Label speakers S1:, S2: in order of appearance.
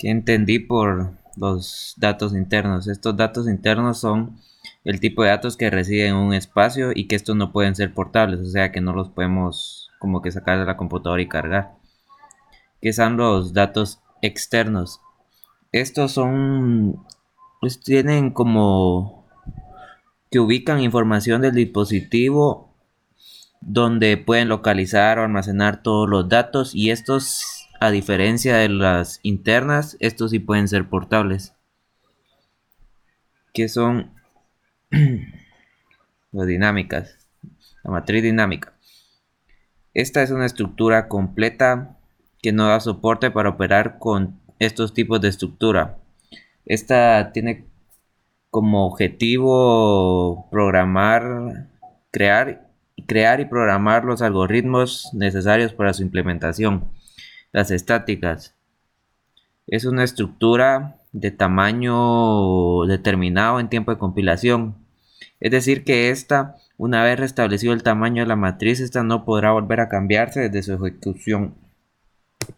S1: ¿Qué entendí por los datos internos? Estos datos internos son el tipo de datos que residen en un espacio y que estos no pueden ser portables, o sea que no los podemos como que sacar de la computadora y cargar. ¿Qué son los datos externos? Estos son, pues tienen como que ubican información del dispositivo donde pueden localizar o almacenar todos los datos y estos a diferencia de las internas estos sí pueden ser portables. Que son las dinámicas la matriz dinámica. Esta es una estructura completa que no da soporte para operar con estos tipos de estructura. Esta tiene como objetivo programar crear crear y programar los algoritmos necesarios para su implementación. Las estáticas. Es una estructura de tamaño determinado en tiempo de compilación. Es decir, que esta, una vez restablecido el tamaño de la matriz, esta no podrá volver a cambiarse desde su ejecución.